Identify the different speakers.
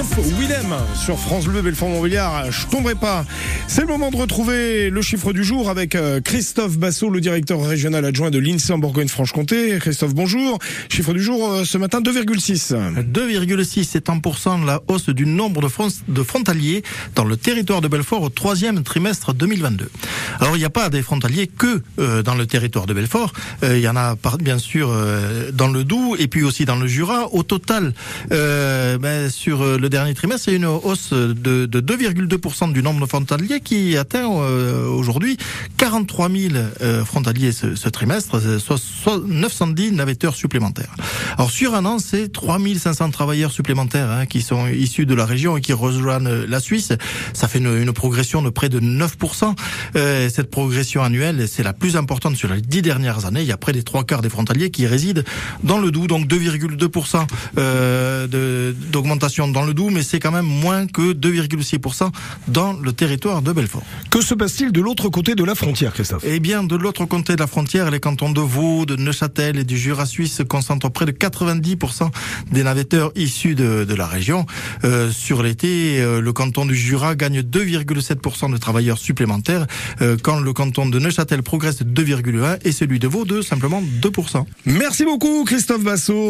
Speaker 1: Christophe Willem sur France Bleu Belfort-Montbéliard. Je tomberai pas. C'est le moment de retrouver le chiffre du jour avec euh, Christophe Bassot, le directeur régional adjoint de l'INSEE en Bourgogne-Franche-Comté. Christophe, bonjour. Chiffre du jour euh, ce matin 2,6.
Speaker 2: 2,6 c'est en pourcent la hausse du nombre de, de frontaliers dans le territoire de Belfort au troisième trimestre 2022. Alors il n'y a pas des frontaliers que euh, dans le territoire de Belfort. il y en a bien sûr dans le Doubs et puis aussi dans le Jura. Au total, ben, sur le dernier trimestre, c'est une hausse de, de 2,2% du nombre de frontaliers qui atteint euh, aujourd'hui 43 000 euh, frontaliers ce, ce trimestre, soit, 910 navetteurs supplémentaires. Alors sur un an, c'est 3 500 travailleurs supplémentaires hein, qui sont issus de la région et qui rejoignent la Suisse. Ça fait une, une progression de près de 9%. Euh, cette progression annuelle, c'est la plus importante sur les dix dernières années. Il y a près des trois quarts des frontaliers qui résident dans le Doubs, donc 2,2% euh, d'augmentation dans le Doubs, mais c'est quand même moins que 2,6% dans le territoire de Belfort.
Speaker 1: Que se passe-t-il de l'autre côté de la frontière, Christophe?
Speaker 2: Eh bien, de l'autre côté de la frontière, les cantons de Vaud, de Neuchâtel et du Jura suisse concentrent près de 90% des navetteurs issus de, la région. Euh, sur l'été, euh, le canton du Jura gagne 2,7% de travailleurs supplémentaires, euh, quand le canton de Neuchâtel progresse de 2,1% et celui de Vaud de simplement 2%.
Speaker 1: Merci beaucoup, Christophe Bassot.